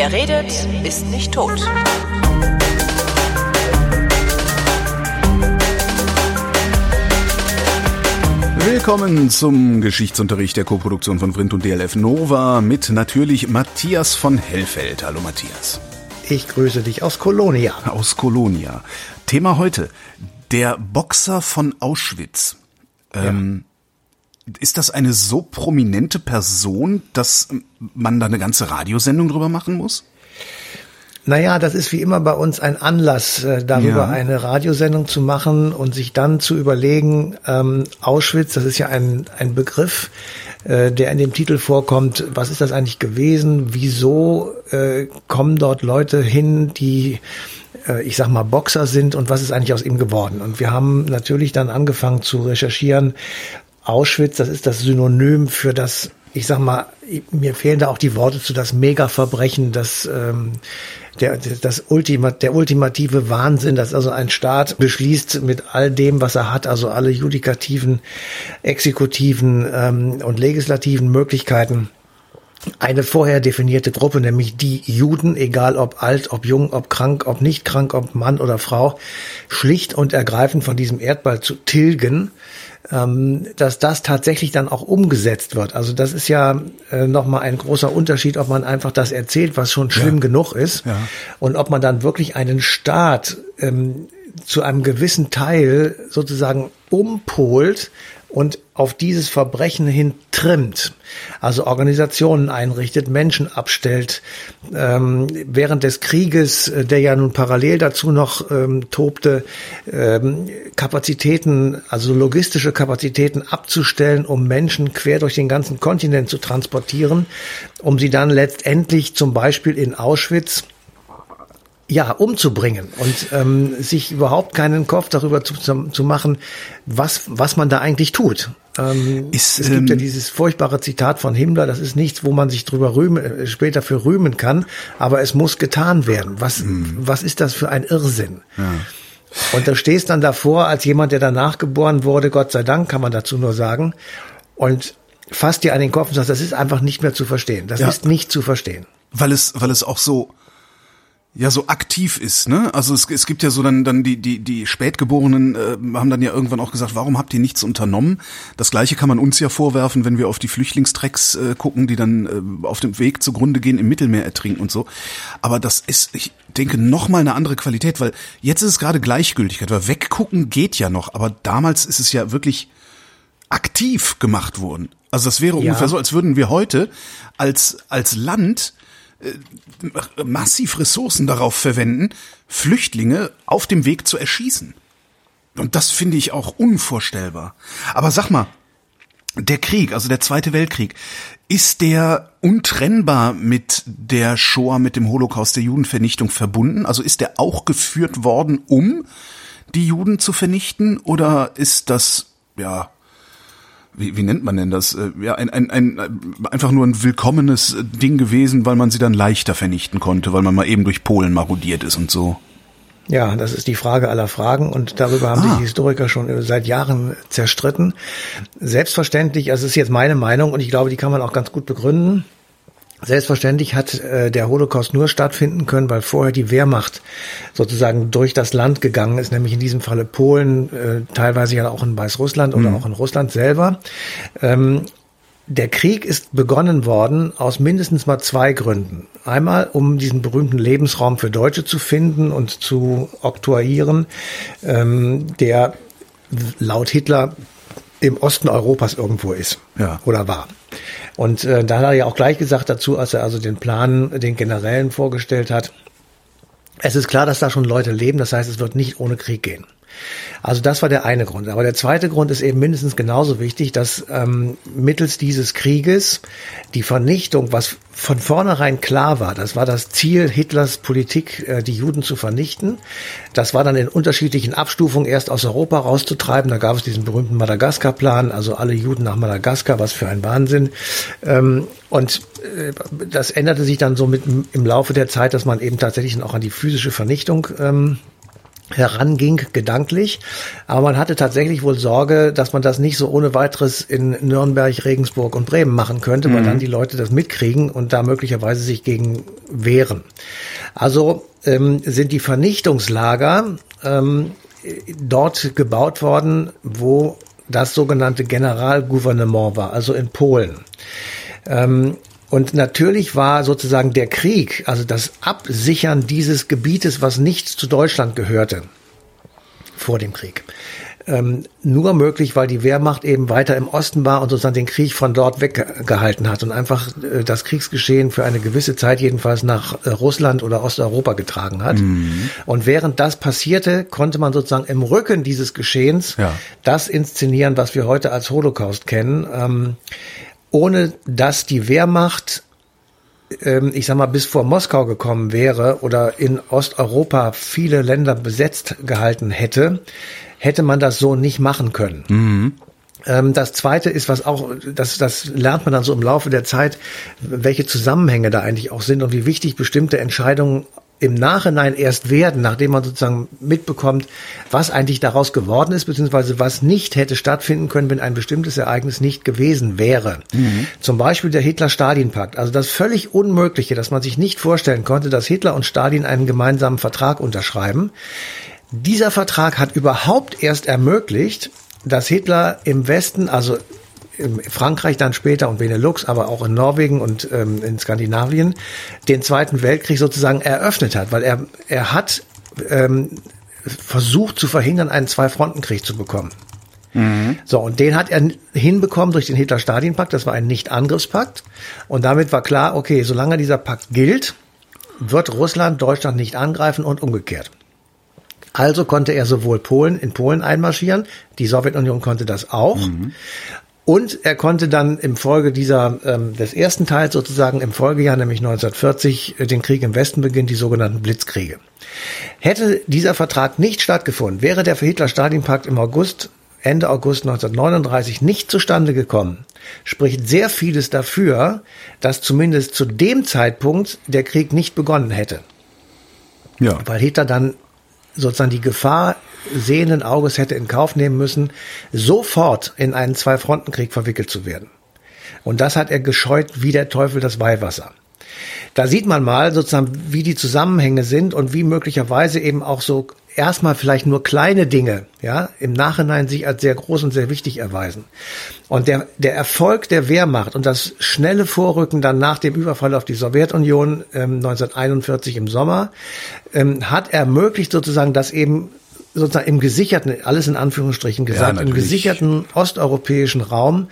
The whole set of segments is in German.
Wer redet, ist nicht tot. Willkommen zum Geschichtsunterricht der Koproduktion von Vrindt und DLF Nova mit natürlich Matthias von Hellfeld. Hallo Matthias. Ich grüße dich aus Kolonia. Aus Kolonia. Thema heute, der Boxer von Auschwitz. Ähm, ist das eine so prominente Person, dass man da eine ganze Radiosendung drüber machen muss? Naja, das ist wie immer bei uns ein Anlass, äh, darüber ja. eine Radiosendung zu machen und sich dann zu überlegen, ähm, Auschwitz, das ist ja ein, ein Begriff, äh, der in dem Titel vorkommt, was ist das eigentlich gewesen, wieso äh, kommen dort Leute hin, die äh, ich sag mal, Boxer sind und was ist eigentlich aus ihm geworden. Und wir haben natürlich dann angefangen zu recherchieren, Auschwitz, das ist das Synonym für das, ich sag mal, mir fehlen da auch die Worte zu das Mega-Verbrechen, das, ähm, der, das Ultima, der ultimative Wahnsinn, dass also ein Staat beschließt mit all dem, was er hat, also alle judikativen, exekutiven ähm, und legislativen Möglichkeiten, eine vorher definierte Gruppe, nämlich die Juden, egal ob alt, ob jung, ob krank, ob nicht krank, ob Mann oder Frau, schlicht und ergreifend von diesem Erdball zu tilgen, ähm, dass das tatsächlich dann auch umgesetzt wird. Also das ist ja äh, nochmal ein großer Unterschied, ob man einfach das erzählt, was schon schlimm ja. genug ist, ja. und ob man dann wirklich einen Staat ähm, zu einem gewissen Teil sozusagen umpolt und auf dieses Verbrechen hin trimmt, also Organisationen einrichtet, Menschen abstellt, ähm, während des Krieges, äh, der ja nun parallel dazu noch ähm, tobte, ähm, Kapazitäten, also logistische Kapazitäten abzustellen, um Menschen quer durch den ganzen Kontinent zu transportieren, um sie dann letztendlich zum Beispiel in Auschwitz ja, umzubringen und ähm, sich überhaupt keinen Kopf darüber zu, zu machen, was, was man da eigentlich tut. Ähm, ist, es gibt ja ähm, dieses furchtbare Zitat von Himmler, das ist nichts, wo man sich drüber rühmen, äh, später für rühmen kann, aber es muss getan werden. Was, mhm. was ist das für ein Irrsinn? Ja. Und da stehst dann davor als jemand, der danach geboren wurde, Gott sei Dank, kann man dazu nur sagen, und fasst dir an den Kopf und sagst, das ist einfach nicht mehr zu verstehen. Das ja. ist nicht zu verstehen. Weil es, weil es auch so, ja so aktiv ist, ne? Also es, es gibt ja so dann dann die die die Spätgeborenen äh, haben dann ja irgendwann auch gesagt, warum habt ihr nichts unternommen? Das gleiche kann man uns ja vorwerfen, wenn wir auf die Flüchtlingstrecks äh, gucken, die dann äh, auf dem Weg zugrunde gehen, im Mittelmeer ertrinken und so. Aber das ist, ich denke, noch mal eine andere Qualität, weil jetzt ist es gerade Gleichgültigkeit, weil weggucken geht ja noch, aber damals ist es ja wirklich aktiv gemacht worden. Also das wäre ja. ungefähr so, als würden wir heute als als Land äh, massiv Ressourcen darauf verwenden, Flüchtlinge auf dem Weg zu erschießen. Und das finde ich auch unvorstellbar. Aber sag mal, der Krieg, also der Zweite Weltkrieg, ist der untrennbar mit der Shoah, mit dem Holocaust der Judenvernichtung verbunden? Also ist der auch geführt worden, um die Juden zu vernichten? Oder ist das, ja, wie, wie nennt man denn das? Äh, ja, ein, ein, ein, einfach nur ein willkommenes Ding gewesen, weil man sie dann leichter vernichten konnte, weil man mal eben durch Polen marodiert ist und so. Ja, das ist die Frage aller Fragen und darüber haben ah. sich Historiker schon seit Jahren zerstritten. Selbstverständlich, also es ist jetzt meine Meinung und ich glaube, die kann man auch ganz gut begründen. Selbstverständlich hat äh, der Holocaust nur stattfinden können, weil vorher die Wehrmacht sozusagen durch das Land gegangen ist, nämlich in diesem Falle Polen, äh, teilweise ja auch in Weißrussland oder mhm. auch in Russland selber. Ähm, der Krieg ist begonnen worden aus mindestens mal zwei Gründen. Einmal, um diesen berühmten Lebensraum für Deutsche zu finden und zu oktroyieren, ähm, der laut Hitler im Osten Europas irgendwo ist ja. oder war. Und äh, da hat er ja auch gleich gesagt dazu, als er also den Plan, den Generälen vorgestellt hat, es ist klar, dass da schon Leute leben, das heißt, es wird nicht ohne Krieg gehen. Also das war der eine Grund. Aber der zweite Grund ist eben mindestens genauso wichtig, dass ähm, mittels dieses Krieges die Vernichtung, was von vornherein klar war, das war das Ziel Hitlers Politik, äh, die Juden zu vernichten. Das war dann in unterschiedlichen Abstufungen erst aus Europa rauszutreiben. Da gab es diesen berühmten Madagaskar-Plan, also alle Juden nach Madagaskar, was für ein Wahnsinn. Ähm, und äh, das änderte sich dann so mit im Laufe der Zeit, dass man eben tatsächlich auch an die physische Vernichtung ähm, heranging, gedanklich. Aber man hatte tatsächlich wohl Sorge, dass man das nicht so ohne weiteres in Nürnberg, Regensburg und Bremen machen könnte, mhm. weil dann die Leute das mitkriegen und da möglicherweise sich gegen wehren. Also ähm, sind die Vernichtungslager ähm, dort gebaut worden, wo das sogenannte Generalgouvernement war, also in Polen. Ähm, und natürlich war sozusagen der Krieg, also das Absichern dieses Gebietes, was nicht zu Deutschland gehörte, vor dem Krieg, ähm, nur möglich, weil die Wehrmacht eben weiter im Osten war und sozusagen den Krieg von dort weggehalten hat und einfach äh, das Kriegsgeschehen für eine gewisse Zeit jedenfalls nach äh, Russland oder Osteuropa getragen hat. Mhm. Und während das passierte, konnte man sozusagen im Rücken dieses Geschehens ja. das inszenieren, was wir heute als Holocaust kennen. Ähm, ohne dass die Wehrmacht, ähm, ich sag mal, bis vor Moskau gekommen wäre oder in Osteuropa viele Länder besetzt gehalten hätte, hätte man das so nicht machen können. Mhm. Ähm, das zweite ist, was auch, das, das lernt man dann so im Laufe der Zeit, welche Zusammenhänge da eigentlich auch sind und wie wichtig bestimmte Entscheidungen im Nachhinein erst werden, nachdem man sozusagen mitbekommt, was eigentlich daraus geworden ist, beziehungsweise was nicht hätte stattfinden können, wenn ein bestimmtes Ereignis nicht gewesen wäre. Mhm. Zum Beispiel der Hitler-Stalin-Pakt. Also das völlig Unmögliche, dass man sich nicht vorstellen konnte, dass Hitler und Stalin einen gemeinsamen Vertrag unterschreiben. Dieser Vertrag hat überhaupt erst ermöglicht, dass Hitler im Westen, also Frankreich dann später und Benelux, aber auch in Norwegen und ähm, in Skandinavien den Zweiten Weltkrieg sozusagen eröffnet hat, weil er, er hat ähm, versucht zu verhindern, einen Zwei-Fronten-Krieg zu bekommen. Mhm. So, und den hat er hinbekommen durch den Hitler-Stalin-Pakt. Das war ein Nicht-Angriffspakt. Und damit war klar, okay, solange dieser Pakt gilt, wird Russland Deutschland nicht angreifen und umgekehrt. Also konnte er sowohl Polen in Polen einmarschieren, die Sowjetunion konnte das auch. Mhm. Und er konnte dann im Folge dieser ähm, des ersten Teils sozusagen im Folgejahr, nämlich 1940, äh, den Krieg im Westen beginnen, die sogenannten Blitzkriege. Hätte dieser Vertrag nicht stattgefunden, wäre der Hitler-Stalin-Pakt im August, Ende August 1939 nicht zustande gekommen, spricht sehr vieles dafür, dass zumindest zu dem Zeitpunkt der Krieg nicht begonnen hätte. Ja. Weil Hitler dann sozusagen die Gefahr sehenden Auges hätte in Kauf nehmen müssen, sofort in einen Zwei-Fronten-Krieg verwickelt zu werden. Und das hat er gescheut wie der Teufel das Weihwasser. Da sieht man mal sozusagen, wie die Zusammenhänge sind und wie möglicherweise eben auch so erstmal vielleicht nur kleine Dinge, ja, im Nachhinein sich als sehr groß und sehr wichtig erweisen. Und der, der Erfolg der Wehrmacht und das schnelle Vorrücken dann nach dem Überfall auf die Sowjetunion ähm, 1941 im Sommer ähm, hat ermöglicht sozusagen, dass eben sozusagen im gesicherten, alles in Anführungsstrichen gesagt, ja, im gesicherten osteuropäischen Raum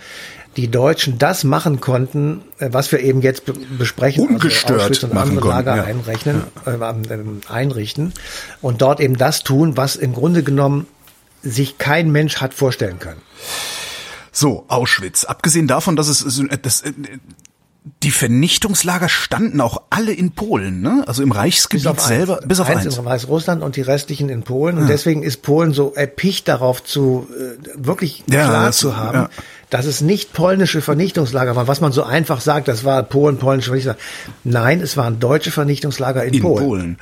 die Deutschen das machen konnten, äh, was wir eben jetzt besprechen, also Ungestört also und andere Lager ja. einrechnen, ja. Äh, einrichten und dort eben das tun, was im Grunde genommen sich kein Mensch hat vorstellen können. So, Auschwitz. Abgesehen davon, dass es das, äh, die Vernichtungslager standen auch alle in Polen, ne? Also im Reichsgebiet selber, eins. bis auf eins. eins. in Weißrussland und die restlichen in Polen. Und ja. deswegen ist Polen so erpicht darauf zu, äh, wirklich ja, klar zu haben, ja dass es nicht polnische Vernichtungslager waren, was man so einfach sagt, das war Polen, polnische Vernichtungslager. Nein, es waren deutsche Vernichtungslager in, in Polen. Polen.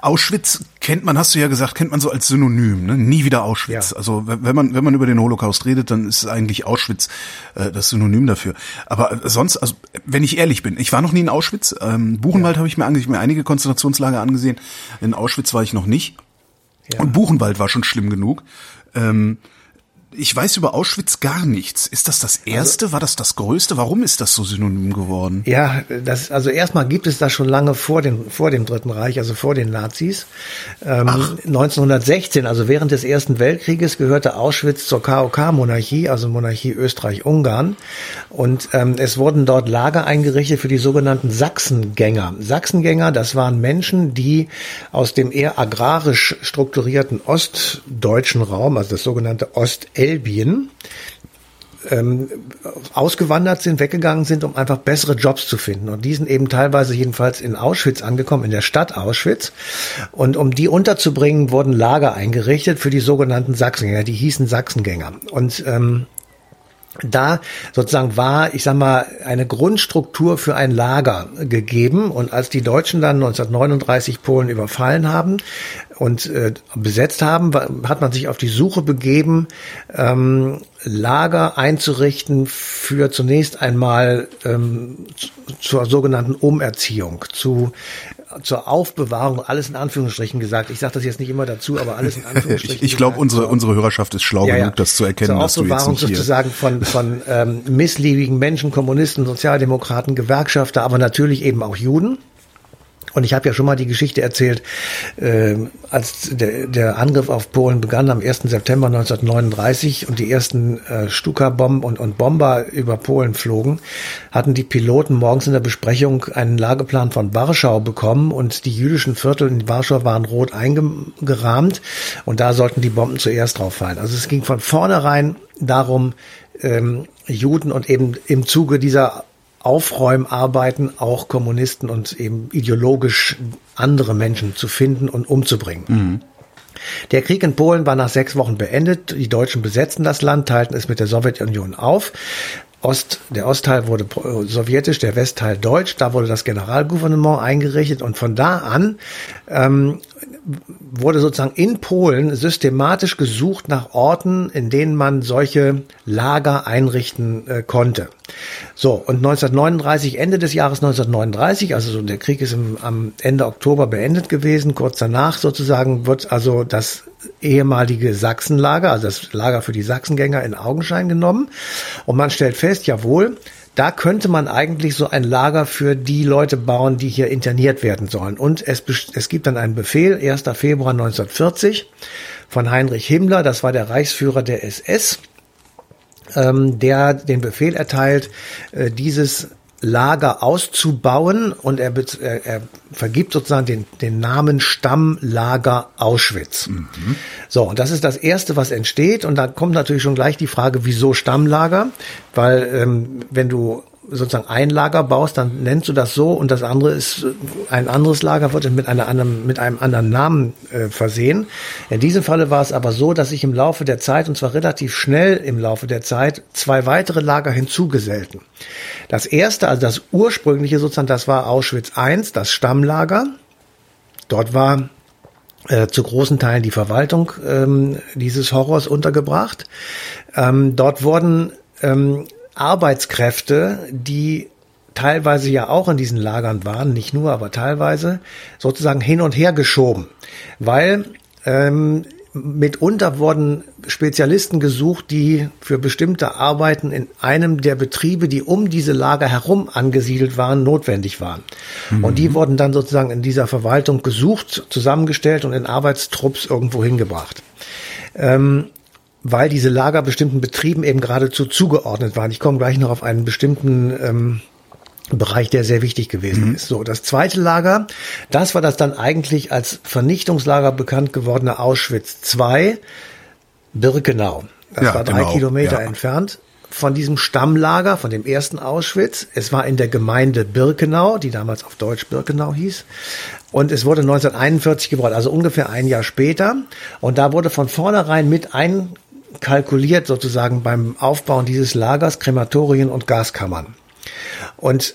Auschwitz kennt man, hast du ja gesagt, kennt man so als Synonym, ne? nie wieder Auschwitz. Ja. Also wenn man wenn man über den Holocaust redet, dann ist eigentlich Auschwitz äh, das Synonym dafür. Aber sonst, also wenn ich ehrlich bin, ich war noch nie in Auschwitz. Ähm, Buchenwald ja. habe ich mir eigentlich mir einige Konzentrationslager angesehen. In Auschwitz war ich noch nicht. Ja. Und Buchenwald war schon schlimm genug. Ähm, ich weiß über Auschwitz gar nichts. Ist das das erste? Also, War das das größte? Warum ist das so synonym geworden? Ja, das, also erstmal gibt es das schon lange vor dem, vor dem Dritten Reich, also vor den Nazis. Ähm, 1916, also während des Ersten Weltkrieges, gehörte Auschwitz zur KOK-Monarchie, also Monarchie Österreich-Ungarn. Und ähm, es wurden dort Lager eingerichtet für die sogenannten Sachsengänger. Sachsengänger, das waren Menschen, die aus dem eher agrarisch strukturierten ostdeutschen Raum, also das sogenannte Ost Elbien ähm, ausgewandert sind, weggegangen sind, um einfach bessere Jobs zu finden. Und die sind eben teilweise jedenfalls in Auschwitz angekommen, in der Stadt Auschwitz. Und um die unterzubringen, wurden Lager eingerichtet für die sogenannten Sachsengänger. Die hießen Sachsengänger. Und ähm, da sozusagen war, ich sag mal, eine Grundstruktur für ein Lager gegeben. Und als die Deutschen dann 1939 Polen überfallen haben und äh, besetzt haben, hat man sich auf die Suche begeben, ähm, Lager einzurichten für zunächst einmal ähm, zur sogenannten Umerziehung, zu zur Aufbewahrung, alles in Anführungsstrichen gesagt. Ich sage das jetzt nicht immer dazu, aber alles in Anführungsstrichen. ich ich glaube, unsere, unsere Hörerschaft ist schlau Ja, ja. genug, das zu erkennen, zur dass du jetzt Aufbewahrung sozusagen von, von ähm, missliebigen Menschen, Kommunisten, Sozialdemokraten, Gewerkschafter, aber natürlich eben auch Juden. Und ich habe ja schon mal die Geschichte erzählt, äh, als der, der Angriff auf Polen begann am 1. September 1939 und die ersten äh, Stuka-Bomben und, und Bomber über Polen flogen, hatten die Piloten morgens in der Besprechung einen Lageplan von Warschau bekommen und die jüdischen Viertel in Warschau waren rot eingerahmt und da sollten die Bomben zuerst drauf fallen. Also es ging von vornherein darum, ähm, Juden und eben im Zuge dieser Aufräumarbeiten auch Kommunisten und eben ideologisch andere Menschen zu finden und umzubringen. Der Krieg in Polen war nach sechs Wochen beendet. Die Deutschen besetzten das Land, teilten es mit der Sowjetunion auf. Ost, der Ostteil wurde pro- sowjetisch, der Westteil deutsch. Da wurde das Generalgouvernement eingerichtet und von da an ähm, wurde sozusagen in Polen systematisch gesucht nach Orten, in denen man solche Lager einrichten äh, konnte. So, und 1939, Ende des Jahres 1939, also so der Krieg ist im, am Ende Oktober beendet gewesen, kurz danach sozusagen wird also das ehemalige Sachsenlager, also das Lager für die Sachsengänger in Augenschein genommen und man stellt fest, jawohl, da könnte man eigentlich so ein Lager für die Leute bauen, die hier interniert werden sollen. Und es, es gibt dann einen Befehl, 1. Februar 1940 von Heinrich Himmler, das war der Reichsführer der SS, ähm, der den Befehl erteilt, äh, dieses Lager auszubauen und er, er, er vergibt sozusagen den, den Namen Stammlager Auschwitz. So, und das ist das Erste, was entsteht. Und da kommt natürlich schon gleich die Frage, wieso Stammlager? Weil ähm, wenn du sozusagen ein Lager baust, dann nennst du das so und das andere ist ein anderes Lager wird mit einer anderen mit einem anderen Namen äh, versehen. In diesem Falle war es aber so, dass sich im Laufe der Zeit und zwar relativ schnell im Laufe der Zeit zwei weitere Lager hinzugesellten. Das erste, also das ursprüngliche sozusagen, das war Auschwitz I, das Stammlager. Dort war äh, zu großen Teilen die Verwaltung ähm, dieses Horrors untergebracht. Ähm, dort wurden ähm, Arbeitskräfte, die teilweise ja auch in diesen Lagern waren, nicht nur, aber teilweise sozusagen hin und her geschoben, weil ähm, mitunter wurden Spezialisten gesucht, die für bestimmte Arbeiten in einem der Betriebe, die um diese Lager herum angesiedelt waren, notwendig waren. Und die wurden dann sozusagen in dieser Verwaltung gesucht, zusammengestellt und in Arbeitstrupps irgendwo hingebracht. Ähm, weil diese Lager bestimmten Betrieben eben geradezu zugeordnet waren. Ich komme gleich noch auf einen bestimmten ähm, Bereich, der sehr wichtig gewesen ist. So, das zweite Lager, das war das dann eigentlich als Vernichtungslager bekannt gewordene Auschwitz II, Birkenau. Das Ja, war drei genau, Kilometer ja. entfernt von diesem Stammlager, von dem ersten Auschwitz. Es war in der Gemeinde Birkenau, die damals auf Deutsch Birkenau hieß. Und es wurde 1941 gebaut, also ungefähr ein Jahr später. Und da wurde von vornherein mit einkalkuliert sozusagen beim Aufbauen dieses Lagers Krematorien und Gaskammern. Und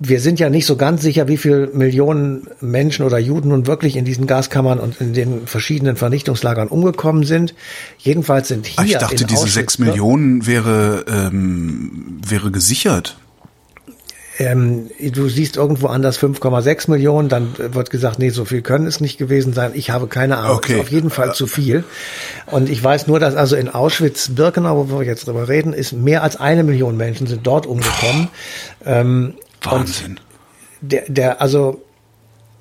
wir sind ja nicht so ganz sicher, wie viele Millionen Menschen oder Juden nun wirklich in diesen Gaskammern und in den verschiedenen Vernichtungslagern umgekommen sind. Jedenfalls sind hier Ah, ich dachte, in diese sechs Millionen wäre, ähm, wäre gesichert. Ähm, du siehst irgendwo anders 5,6 Millionen, dann wird gesagt, nee, so viel können es nicht gewesen sein. Ich habe keine Ahnung. Okay. Ist auf jeden Fall zu viel. Und ich weiß nur, dass also in Auschwitz-Birkenau, wo wir jetzt drüber reden, ist mehr als eine Million Menschen sind dort umgekommen. Ähm, Wahnsinn. der, der, also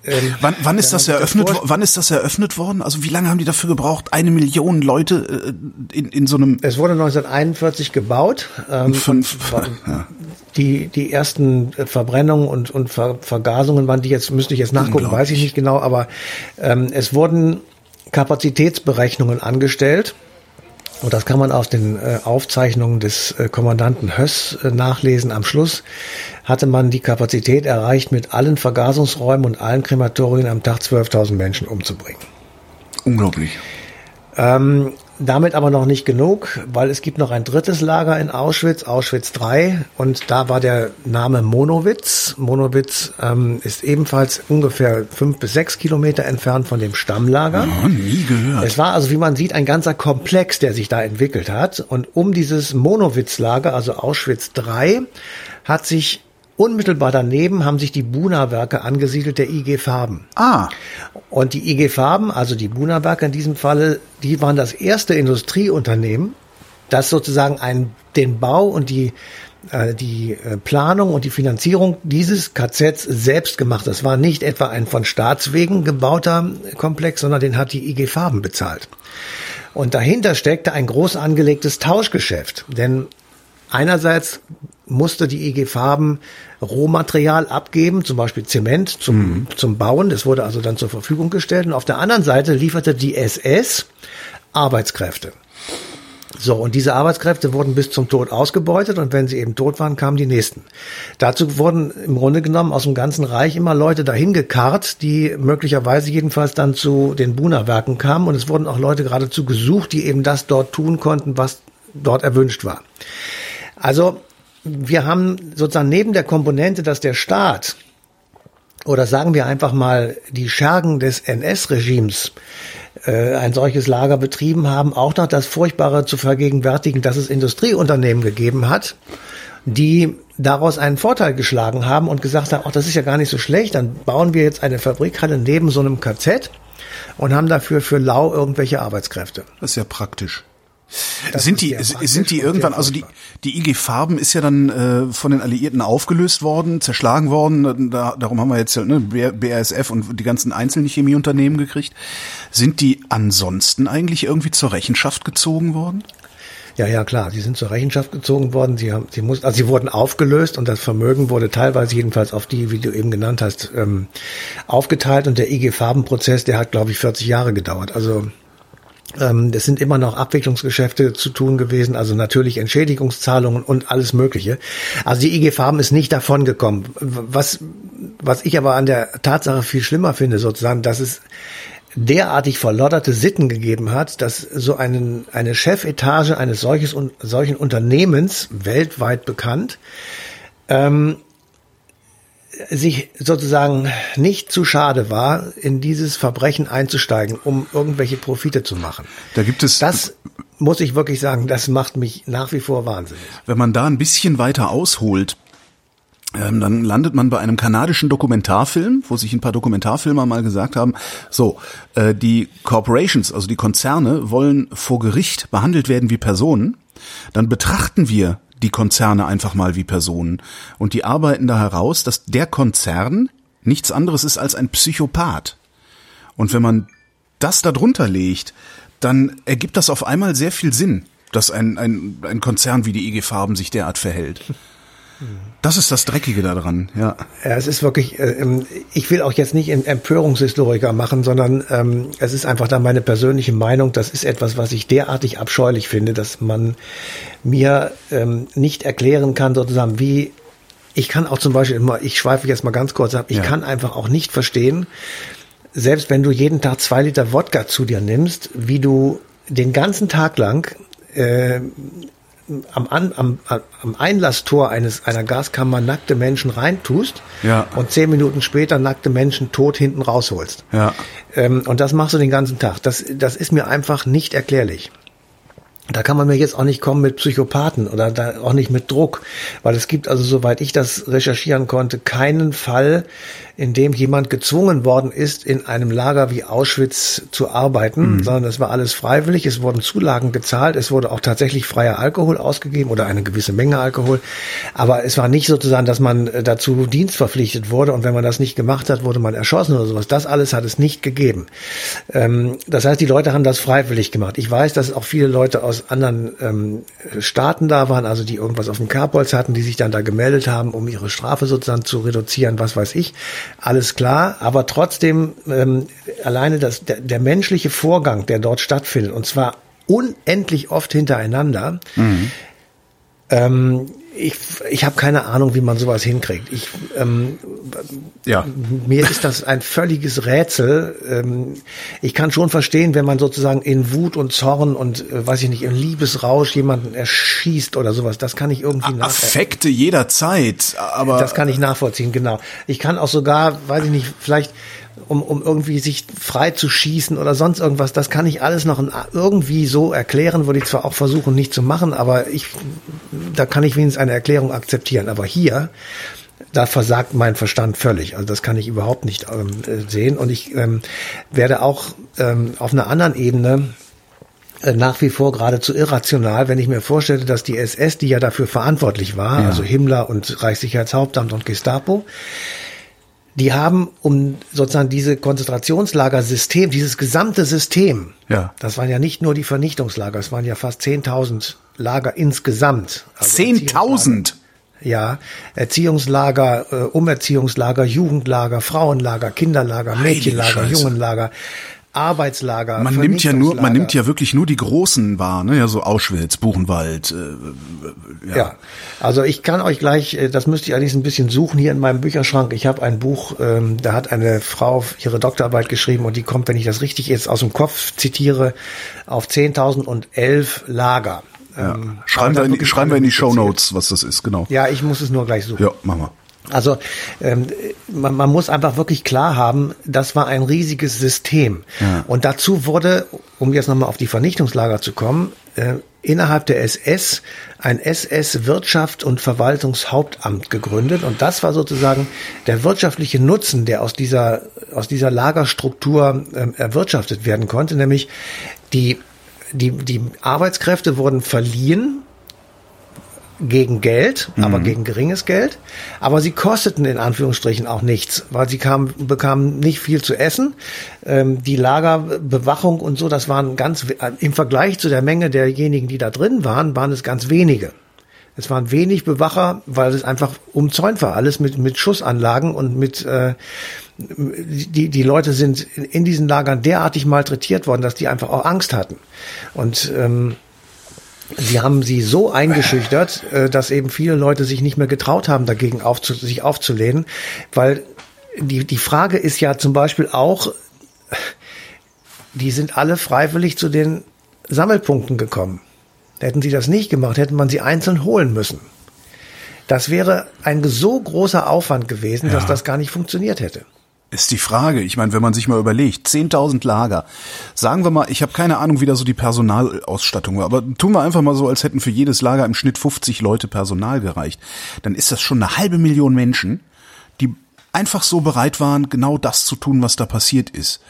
ähm, Wann, wann ist das das eröffnet? wo- Wann ist das eröffnet worden? Also wie lange haben die dafür gebraucht? Eine Million Leute äh, in, in so einem Es wurde 1941 gebaut. Ähm, fünf. und die, die ersten Verbrennungen und, und Ver, Vergasungen waren die jetzt, müsste ich jetzt nachgucken, weiß ich nicht genau, aber ähm, es wurden Kapazitätsberechnungen angestellt. Und das kann man aus den äh, Aufzeichnungen des äh, Kommandanten Höss äh, nachlesen. Am Schluss hatte man die Kapazität erreicht, mit allen Vergasungsräumen und allen Krematorien am Tag 12.000 Menschen umzubringen. Unglaublich. Ähm, damit aber noch nicht genug, weil es gibt noch ein drittes Lager in Auschwitz, Auschwitz III, und da war der Name Monowitz. Monowitz ähm, ist ebenfalls ungefähr fünf bis sechs Kilometer entfernt von dem Stammlager. Oh, nie gehört. Es war also, wie man sieht, ein ganzer Komplex, der sich da entwickelt hat. Und um dieses Monowitz-Lager, also Auschwitz III, hat sich Unmittelbar daneben haben sich die Buna-Werke angesiedelt der IG Farben. Ah. Und die IG Farben, also die Buna-Werke in diesem Falle, die waren das erste Industrieunternehmen, das sozusagen ein, den Bau und die, äh, die äh, Planung und die Finanzierung dieses KZs selbst gemacht. Das war nicht etwa ein von Staatswegen gebauter Komplex, sondern den hat die IG Farben bezahlt. Und dahinter steckte ein groß angelegtes Tauschgeschäft. Denn einerseits musste die IG Farben Rohmaterial abgeben, zum Beispiel Zement zum, mhm. zum Bauen. Das wurde also dann zur Verfügung gestellt. Und auf der anderen Seite lieferte die SS Arbeitskräfte. So, und diese Arbeitskräfte wurden bis zum Tod ausgebeutet und wenn sie eben tot waren, kamen die nächsten. Dazu wurden im Grunde genommen aus dem ganzen Reich immer Leute dahin gekarrt, die möglicherweise jedenfalls dann zu den Buna-Werken kamen und es wurden auch Leute geradezu gesucht, die eben das dort tun konnten, was dort erwünscht war. Also wir haben sozusagen neben der Komponente, dass der Staat oder sagen wir einfach mal die Schergen des NS-Regimes äh, ein solches Lager betrieben haben, auch noch das Furchtbare zu vergegenwärtigen, dass es Industrieunternehmen gegeben hat, die daraus einen Vorteil geschlagen haben und gesagt haben, ach, das ist ja gar nicht so schlecht, dann bauen wir jetzt eine Fabrikhalle neben so einem KZ und haben dafür für lau irgendwelche Arbeitskräfte. Das ist ja praktisch. Das sind die sind die irgendwann also die die IG Farben ist ja dann äh, von den Alliierten aufgelöst worden, zerschlagen worden. Da, darum haben wir jetzt ne, BASF und die ganzen einzelnen Chemieunternehmen gekriegt. Sind die ansonsten eigentlich irgendwie zur Rechenschaft gezogen worden? Ja, ja, klar. Sie sind zur Rechenschaft gezogen worden. Sie haben, sie mussten, also sie wurden aufgelöst und das Vermögen wurde teilweise jedenfalls auf die, wie du eben genannt hast, ähm, aufgeteilt. Und der IG Farben-Prozess, der hat, glaube ich, 40 Jahre gedauert. Also es sind immer noch Abwicklungsgeschäfte zu tun gewesen, also natürlich Entschädigungszahlungen und alles Mögliche. Also die IG Farben ist nicht davon gekommen. Was, was ich aber an der Tatsache viel schlimmer finde, sozusagen, dass es derartig verlodderte Sitten gegeben hat, dass so einen, eine Chefetage eines solches, solchen Unternehmens, weltweit bekannt, ähm, sich sozusagen nicht zu schade war, in dieses Verbrechen einzusteigen, um irgendwelche Profite zu machen. Da gibt es das muss ich wirklich sagen, das macht mich nach wie vor wahnsinnig. Wenn man da ein bisschen weiter ausholt, ähm, dann landet man bei einem kanadischen Dokumentarfilm, wo sich ein paar Dokumentarfilmer mal gesagt haben, so, äh, die Corporations, also die Konzerne, wollen vor Gericht behandelt werden wie Personen, dann betrachten wir die Konzerne einfach mal wie Personen. Und die arbeiten da heraus, dass der Konzern nichts anderes ist als ein Psychopath. Und wenn man das da drunter legt, dann ergibt das auf einmal sehr viel Sinn, dass ein, ein, ein Konzern wie die IG Farben sich derart verhält. Das ist das Dreckige daran, ja. Ja, es ist wirklich, äh, ähm, ich will auch jetzt nicht einen Empörungshistoriker machen, sondern ähm, es ist einfach da meine persönliche Meinung. Das ist etwas, was ich derartig abscheulich finde, dass man mir ähm, nicht erklären kann, sozusagen, wie ich kann auch zum Beispiel immer, ich schweife jetzt mal ganz kurz ab, ich ja. kann einfach auch nicht verstehen, selbst wenn du jeden Tag zwei Liter Wodka zu dir nimmst, wie du den ganzen Tag lang äh, am, am, am Einlasstor eines einer Gaskammer nackte Menschen reintust ja. und zehn Minuten später nackte Menschen tot hinten rausholst. Ja. Ähm, und das machst du den ganzen Tag. Das, das ist mir einfach nicht erklärlich. Da kann man mir jetzt auch nicht kommen mit Psychopathen oder da auch nicht mit Druck, weil es gibt also, soweit ich das recherchieren konnte, keinen Fall, in dem jemand gezwungen worden ist, in einem Lager wie Auschwitz zu arbeiten, mhm. sondern es war alles freiwillig, es wurden Zulagen gezahlt, es wurde auch tatsächlich freier Alkohol ausgegeben oder eine gewisse Menge Alkohol, aber es war nicht sozusagen, dass man äh, dazu dienstverpflichtet wurde und wenn man das nicht gemacht hat, wurde man erschossen oder sowas. Das alles hat es nicht gegeben. Ähm, das heißt, die Leute haben das freiwillig gemacht. Ich weiß, dass auch viele Leute aus anderen ähm, Staaten da waren, also die irgendwas auf dem Kerbholz hatten, die sich dann da gemeldet haben, um ihre Strafe sozusagen zu reduzieren, was weiß ich alles klar, aber trotzdem ähm, alleine das, der, der menschliche Vorgang, der dort stattfindet, und zwar unendlich oft hintereinander, mhm. ähm, ich, ich habe keine Ahnung, wie man sowas hinkriegt. Ich, ähm, ja. Mir ist das ein völliges Rätsel. Ähm, ich kann schon verstehen, wenn man sozusagen in Wut und Zorn und, äh, weiß ich nicht, im Liebesrausch jemanden erschießt oder sowas. Das kann ich irgendwie nachvollziehen. Affekte jederzeit, aber. Das kann ich nachvollziehen, genau. Ich kann auch sogar, weiß ich nicht, vielleicht um, um irgendwie sich frei zu schießen oder sonst irgendwas. Das kann ich alles noch irgendwie so erklären, würde ich zwar auch versuchen, nicht zu machen, aber ich, da kann ich wenigstens eine Erklärung akzeptieren. Aber hier, da versagt mein Verstand völlig. Also das kann ich überhaupt nicht ähm, sehen. Und ich ähm, werde auch ähm, auf einer anderen Ebene äh, nach wie vor geradezu irrational, wenn ich mir vorstelle, dass die SS, die ja dafür verantwortlich war, ja. also Himmler und Reichssicherheitshauptamt und Gestapo, die haben um sozusagen diese Konzentrationslagersystem, dieses gesamte System, ja. das waren ja nicht nur die Vernichtungslager, es waren ja fast 10.000 Lager insgesamt. Also 10.000? Ja, Erziehungslager, äh, Umerziehungslager, Jugendlager, Frauenlager, Kinderlager, Mädchenlager, Jungenlager. Arbeitslager. Man nimmt ja nur, man nimmt ja wirklich nur die großen wahr, ne? Ja, so Auschwitz, Buchenwald. Äh, ja. ja. also ich kann euch gleich, äh, das müsste ich allerdings ein bisschen suchen hier in meinem Bücherschrank. Ich habe ein Buch, ähm, da hat eine Frau ihre Doktorarbeit geschrieben und die kommt, wenn ich das richtig jetzt aus dem Kopf zitiere, auf 10.011 Lager. Ja. Ähm, schreiben wir in, die, schreiben wir in die Show Notes, was das ist, genau. Ja, ich muss es nur gleich suchen. Ja, machen wir. Also ähm, man, man muss einfach wirklich klar haben, das war ein riesiges System. Ja. Und dazu wurde, um jetzt nochmal auf die Vernichtungslager zu kommen, äh, innerhalb der SS ein SS-Wirtschaft und Verwaltungshauptamt gegründet. Und das war sozusagen der wirtschaftliche Nutzen, der aus dieser, aus dieser Lagerstruktur ähm, erwirtschaftet werden konnte, nämlich die, die, die Arbeitskräfte wurden verliehen gegen Geld, mhm. aber gegen geringes Geld. Aber sie kosteten in Anführungsstrichen auch nichts, weil sie kamen, bekamen nicht viel zu essen. Ähm, die Lagerbewachung und so, das waren ganz, im Vergleich zu der Menge derjenigen, die da drin waren, waren es ganz wenige. Es waren wenig Bewacher, weil es einfach umzäunt war, alles mit, mit Schussanlagen und mit, äh, die, die Leute sind in diesen Lagern derartig malträtiert worden, dass die einfach auch Angst hatten. Und ähm, Sie haben sie so eingeschüchtert, äh, dass eben viele Leute sich nicht mehr getraut haben, dagegen aufzu sich aufzulehnen, weil die, die Frage ist ja zum Beispiel auch, die sind alle freiwillig zu den Sammelpunkten gekommen. Hätten sie das nicht gemacht, hätte man sie einzeln holen müssen. Das wäre ein so großer Aufwand gewesen, ja. dass das gar nicht funktioniert hätte. Ist die Frage. Ich meine, wenn man sich mal überlegt, 10.000 Lager. Sagen wir mal, ich habe keine Ahnung, wie da so die Personalausstattung war, aber tun wir einfach mal so, als hätten für jedes Lager im Schnitt 50 Leute Personal gereicht. Dann ist das schon eine halbe Million Menschen, die einfach so bereit waren, genau das zu tun, was da passiert ist.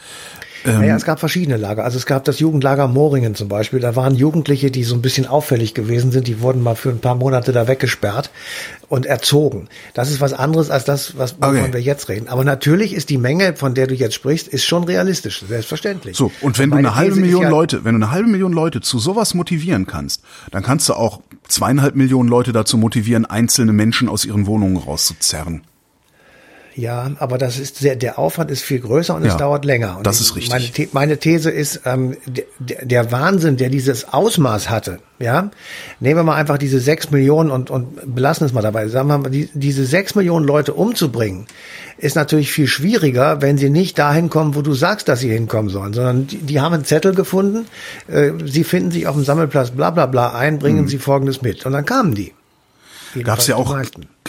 Ähm, naja, es gab verschiedene Lager. Also es gab das Jugendlager Moringen zum Beispiel. Da waren Jugendliche, die so ein bisschen auffällig gewesen sind. Die wurden mal für ein paar Monate da weggesperrt und erzogen. Das ist was anderes als das, was wovon okay. wir jetzt reden. Aber natürlich ist die Menge, von der du jetzt sprichst, ist schon realistisch, selbstverständlich. So und wenn du eine halbe Million ja, Leute, wenn du eine halbe Million Leute zu sowas motivieren kannst, dann kannst du auch zweieinhalb Millionen Leute dazu motivieren, einzelne Menschen aus ihren Wohnungen rauszuzerren. Ja, aber das ist sehr, der Aufwand ist viel größer und ja, es dauert länger. Und das ist richtig. Meine, The meine These ist, ähm, der, der Wahnsinn, der dieses Ausmaß hatte, ja, nehmen wir mal einfach diese sechs Millionen und, und belassen es mal dabei. Sagen wir mal, die, diese sechs Millionen Leute umzubringen, ist natürlich viel schwieriger, wenn sie nicht dahin kommen, wo du sagst, dass sie hinkommen sollen, sondern die, die haben einen Zettel gefunden, äh, sie finden sich auf dem Sammelplatz bla bla bla ein, bringen mhm. sie Folgendes mit. Und dann kamen die. Gab es ja auch,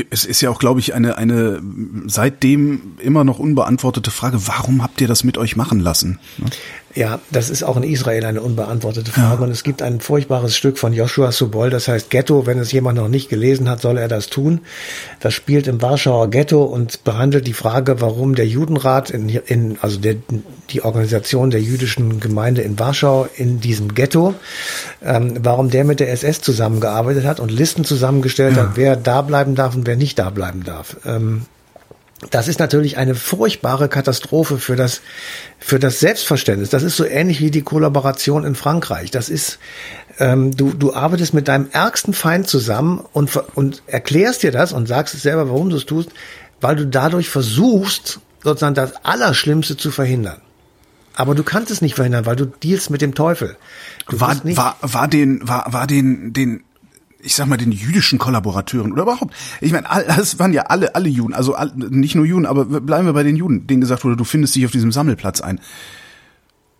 es ist ja auch, glaube ich, eine, eine seitdem immer noch unbeantwortete Frage, warum habt ihr das mit euch machen lassen? Ne? Ja, das ist auch in Israel eine unbeantwortete Frage. Ja. Und es gibt ein furchtbares Stück von Joshua Subol, das heißt Ghetto. Wenn es jemand noch nicht gelesen hat, soll er das tun. Das spielt im Warschauer Ghetto und behandelt die Frage, warum der Judenrat, in, in, also der, die Organisation der jüdischen Gemeinde in Warschau in diesem Ghetto, ähm, warum der mit der SS zusammengearbeitet hat und Listen zusammengestellt ja. hat, wer da bleiben darf und wer nicht da bleiben darf. Ähm, das ist natürlich eine furchtbare Katastrophe für das, für das Selbstverständnis. Das ist so ähnlich wie die Kollaboration in Frankreich. Das ist, ähm, du, du arbeitest mit deinem ärgsten Feind zusammen und, und erklärst dir das und sagst es selber, warum du es tust, weil du dadurch versuchst, sozusagen das Allerschlimmste zu verhindern. Aber du kannst es nicht verhindern, weil du dealst mit dem Teufel. war, war, war den, war, war den, den ich sag mal, den jüdischen Kollaborateuren oder überhaupt. Ich meine, das waren ja alle, alle Juden, also nicht nur Juden, aber bleiben wir bei den Juden, denen gesagt wurde, du findest dich auf diesem Sammelplatz ein.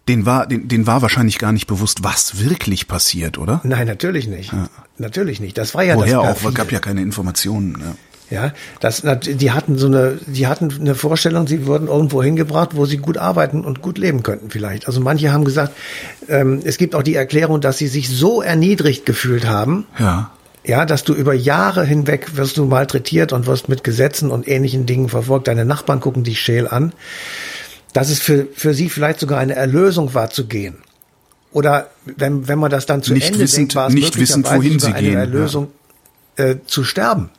Den war, den, den war wahrscheinlich gar nicht bewusst, was wirklich passiert, oder? Nein, natürlich nicht. Ja. Natürlich nicht. Das war ja Woher das auch, es gab ja keine Informationen. Ja. Ja, das, die hatten so eine, die hatten eine Vorstellung, sie würden irgendwo hingebracht, wo sie gut arbeiten und gut leben könnten vielleicht. Also manche haben gesagt, ähm, es gibt auch die Erklärung, dass sie sich so erniedrigt gefühlt haben. Ja. Ja, dass du über Jahre hinweg wirst du malträtiert und wirst mit Gesetzen und ähnlichen Dingen verfolgt. Deine Nachbarn gucken dich scheel an. Dass es für, für sie vielleicht sogar eine Erlösung war zu gehen. Oder wenn, wenn man das dann zu nicht Ende wissend, denkt, war es nicht wissend, wohin sie eine gehen. Erlösung ja. äh, zu sterben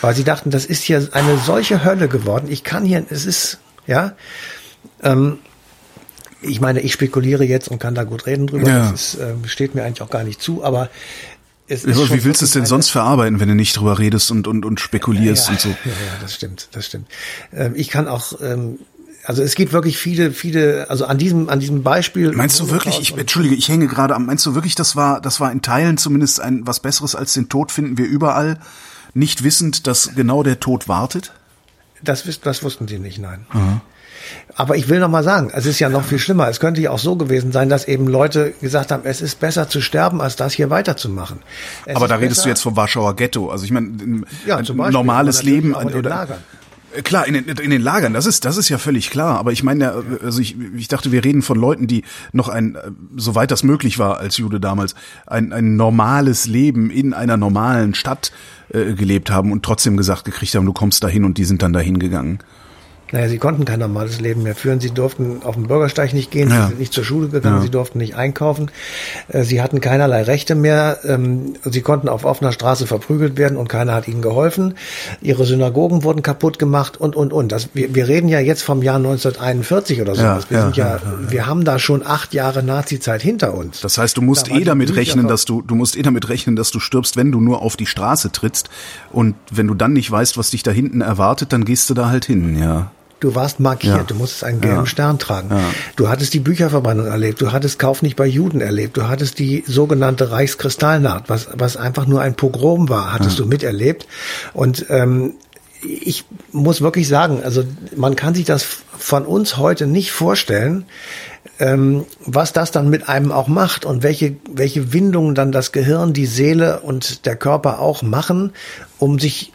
weil sie dachten, das ist hier eine solche Hölle geworden. Ich kann hier, es ist, ja, ähm, ich meine, ich spekuliere jetzt und kann da gut reden drüber. Ja. Das ist, äh, steht mir eigentlich auch gar nicht zu, aber es ist ja, wie willst du es denn sonst verarbeiten, wenn du nicht drüber redest und, und, und spekulierst ja, und so? Ja, ja, das stimmt, das stimmt. Ähm, ich kann auch, ähm, also es gibt wirklich viele, viele, also an diesem, an diesem Beispiel. Meinst du wirklich, ich, entschuldige, ich hänge gerade am, meinst du wirklich, das war, das war in Teilen zumindest ein, was Besseres als den Tod finden wir überall? Nicht wissend, dass genau der Tod wartet? Das, das wussten sie nicht, nein. Mhm. Aber ich will noch mal sagen, es ist ja noch viel schlimmer. Es könnte ja auch so gewesen sein, dass eben Leute gesagt haben, es ist besser zu sterben, als das hier weiterzumachen. Es Aber da redest du jetzt vom Warschauer Ghetto. Also ich meine, ja, ein normales Leben oder Klar, in den, in den Lagern, das ist, das ist ja völlig klar. Aber ich meine, also ich, ich dachte, wir reden von Leuten, die noch ein, soweit das möglich war als Jude damals, ein, ein normales Leben in einer normalen Stadt äh, gelebt haben und trotzdem gesagt gekriegt haben, du kommst dahin und die sind dann dahin gegangen. Naja, sie konnten kein normales Leben mehr führen. Sie durften auf den Bürgersteig nicht gehen, ja. sie sind nicht zur Schule gegangen, ja. sie durften nicht einkaufen. Äh, sie hatten keinerlei Rechte mehr. Ähm, sie konnten auf offener Straße verprügelt werden und keiner hat ihnen geholfen. Ihre Synagogen wurden kaputt gemacht und, und, und. Das, wir, wir reden ja jetzt vom Jahr 1941 oder so. Ja, wir, sind ja, wir haben da schon acht Jahre Nazi-Zeit hinter uns. Das heißt, du musst da eh damit rechnen, dass du, du musst eh damit rechnen, dass du stirbst, wenn du nur auf die Straße trittst. Und wenn du dann nicht weißt, was dich da hinten erwartet, dann gehst du da halt hin, ja. Du warst markiert, ja. du musstest einen gelben ja. Stern tragen. Ja. Du hattest die Bücherverbrennung erlebt, du hattest Kauf nicht bei Juden erlebt, du hattest die sogenannte Reichskristallnacht, was, was einfach nur ein Pogrom war, hattest du miterlebt. Und ähm, ich muss wirklich sagen, also man kann sich das von uns heute nicht vorstellen, ähm, was das dann mit einem auch macht und welche, welche Windungen dann das Gehirn, die Seele und der Körper auch machen, um sich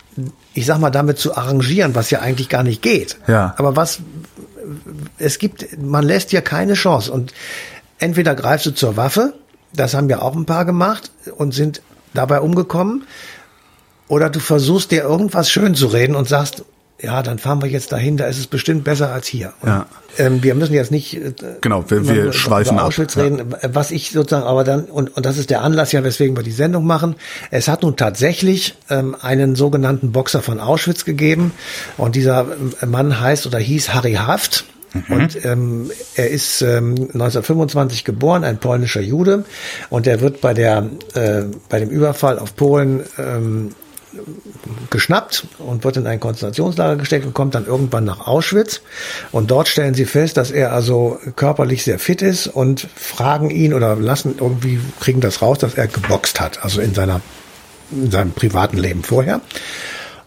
ich sag mal, damit zu arrangieren, was ja eigentlich gar nicht geht. Ja. Aber was, es gibt, man lässt ja keine Chance. Und entweder greifst du zur Waffe, das haben ja auch ein paar gemacht und sind dabei umgekommen, oder du versuchst dir irgendwas schön zu reden und sagst, ja, dann fahren wir jetzt dahin, da ist es bestimmt besser als hier. Ja. ähm, wir müssen jetzt nicht äh, genau, wir, wir über, schweifen über Auschwitz ab. reden, ja. was ich sozusagen, aber dann und und das ist der Anlass ja, weswegen wir die Sendung machen. Es hat nun tatsächlich ähm, einen sogenannten Boxer von Auschwitz gegeben und dieser äh, Mann heißt oder hieß Harry Haft. Mhm. Und ähm, er ist ähm, 1925 geboren, ein polnischer Jude, und er wird bei der äh, bei dem Überfall auf Polen ähm, geschnappt und wird in ein Konzentrationslager gesteckt und kommt dann irgendwann nach Auschwitz. Und dort stellen sie fest, dass er also körperlich sehr fit ist und fragen ihn oder lassen irgendwie, kriegen das raus, dass er geboxt hat, also in seiner, in seinem privaten Leben vorher.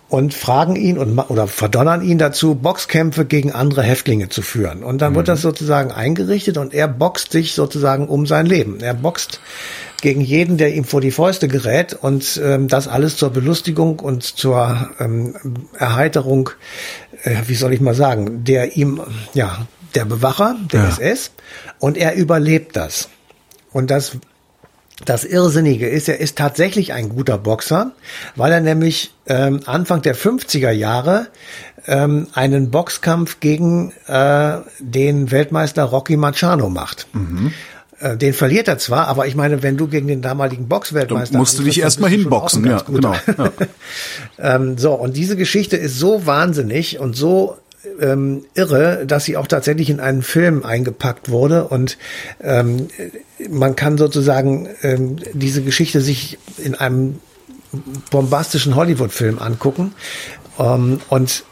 Und fragen ihn und, oder verdonnern ihn dazu, Boxkämpfe gegen andere Häftlinge zu führen. Und dann mhm. wird das sozusagen eingerichtet und er boxt sich sozusagen um sein Leben. Er boxt gegen jeden, der ihm vor die Fäuste gerät und ähm, das alles zur Belustigung und zur ähm, Erheiterung, äh, wie soll ich mal sagen, der ihm, ja, der Bewacher, der ja. SS und er überlebt das. Und das das Irrsinnige ist, er ist tatsächlich ein guter Boxer, weil er nämlich ähm, Anfang der 50er Jahre ähm, einen Boxkampf gegen äh, den Weltmeister Rocky Machado macht. Mhm. Äh, den verliert er zwar, aber ich meine, wenn du gegen den damaligen Boxweltmeister musst du dich erstmal hinboxen, ja, genau. Ja. ähm, so und diese Geschichte ist so wahnsinnig und so ähm, irre, dass sie auch tatsächlich in einen Film eingepackt wurde und ähm, man kann sozusagen ähm, diese Geschichte sich in einem bombastischen Hollywood-Film angucken ähm, und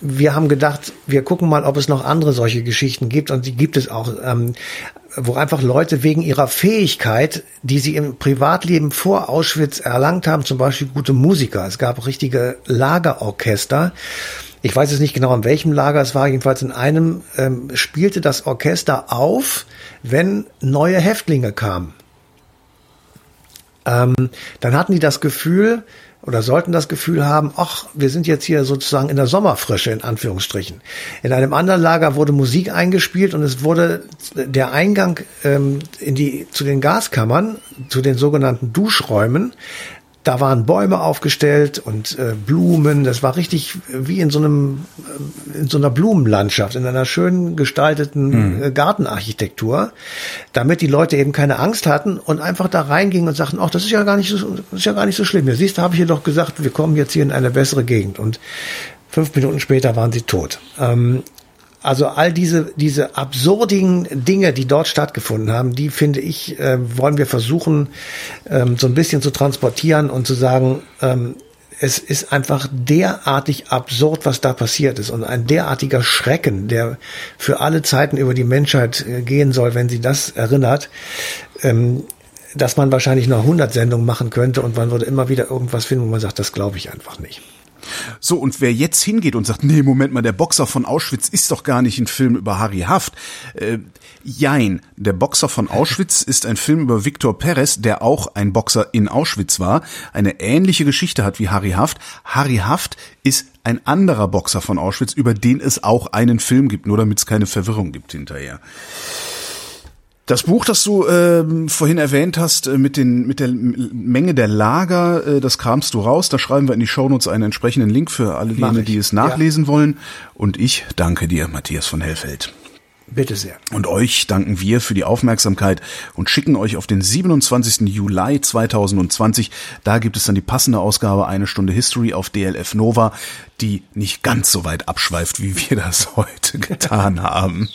wir haben gedacht, wir gucken mal, ob es noch andere solche Geschichten gibt und die gibt es auch, ähm, wo einfach Leute wegen ihrer Fähigkeit, die sie im Privatleben vor Auschwitz erlangt haben, zum Beispiel gute Musiker. Es gab richtige Lagerorchester. Ich weiß es nicht genau, in welchem Lager es war. Jedenfalls in einem ähm, spielte das Orchester auf, wenn neue Häftlinge kamen. Ähm, dann hatten die das Gefühl, oder sollten das Gefühl haben, ach, wir sind jetzt hier sozusagen in der Sommerfrische, in Anführungsstrichen. In einem anderen Lager wurde Musik eingespielt und es wurde der Eingang ähm, in die, zu den Gaskammern, zu den sogenannten Duschräumen, da waren Bäume aufgestellt und äh, Blumen. Das war richtig wie in so einem äh, in so einer Blumenlandschaft, in einer schön gestalteten mhm. äh, Gartenarchitektur, damit die Leute eben keine Angst hatten und einfach da reingingen und sagten, ach, das ist ja gar nicht so, das ist ja gar nicht so schlimm. Ja, siehst du, habe ich dir doch gesagt, wir kommen jetzt hier in eine bessere Gegend. Und fünf Minuten später waren sie tot. Ähm, also all diese, diese absurdigen Dinge, die dort stattgefunden haben, die finde ich, äh, wollen wir versuchen, ähm, so ein bisschen zu transportieren und zu sagen, ähm, es ist einfach derartig absurd, was da passiert ist und ein derartiger Schrecken, der für alle Zeiten über die Menschheit äh, gehen soll, wenn sie das erinnert, ähm, dass man wahrscheinlich noch 100 Sendungen machen könnte und man würde immer wieder irgendwas finden, wo man sagt, das glaube ich einfach nicht. So, und wer jetzt hingeht und sagt, nee, Moment mal, der Boxer von Auschwitz ist doch gar nicht ein Film über Harry Haft. Äh, jein, der Boxer von Auschwitz ist ein Film über Viktor Perez, der auch ein Boxer in Auschwitz war, eine ähnliche Geschichte hat wie Harry Haft. Harry Haft ist ein anderer Boxer von Auschwitz, über den es auch einen Film gibt, nur damit es keine Verwirrung gibt hinterher. Das Buch, das du ähm, vorhin erwähnt hast, äh, mit, den, mit der Menge der Lager, äh, das kramst du raus. Da schreiben wir in die Shownotes einen entsprechenden Link für alle jene, die es nachlesen ja. wollen. Und ich danke dir, Matthias von Hellfeld. Bitte sehr. Und euch danken wir für die Aufmerksamkeit und schicken euch auf den 27. Juli 2020. Da gibt es dann die passende Ausgabe Eine Stunde History auf DLF Nova, die nicht ganz so weit abschweift, wie wir das heute getan haben.